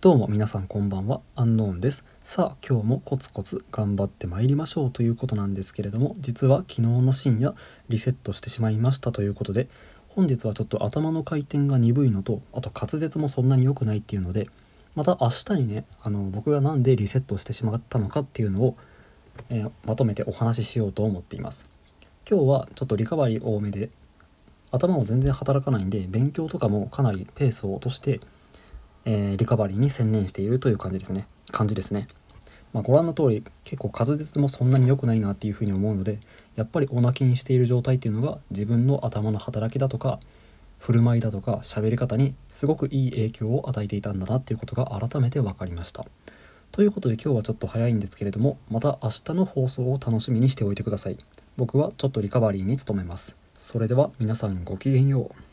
どうも皆さんこんばんは、アンノーンです。さあ、今日もコツコツ頑張ってまいりましょうということなんですけれども、実は昨日の深夜リセットしてしまいましたということで、本日はちょっと頭の回転が鈍いのと、あと滑舌もそんなに良くないっていうので、また明日にね、あの僕が何でリセットしてしまったのかっていうのを、えーまとめてお話ししようと思っています。今日はちょっとリカバリー多めで、頭も全然働かないんで、勉強とかもかなりペースを落として、えーリカバリーに専念しているという感じですね。感じですね、まあ、ご覧の通り結構滑舌もそんなに良くないなっていうふうに思うのでやっぱりお泣きにしている状態っていうのが自分の頭の働きだとか振る舞いだとか喋り方にすごくいい影響を与えていたんだなっていうことが改めて分かりました。ということで今日はちょっと早いんですけれどもまた明日の放送を楽しみにしておいてください。僕はちょっとリカバリーに努めます。それでは皆さんごきげんよう。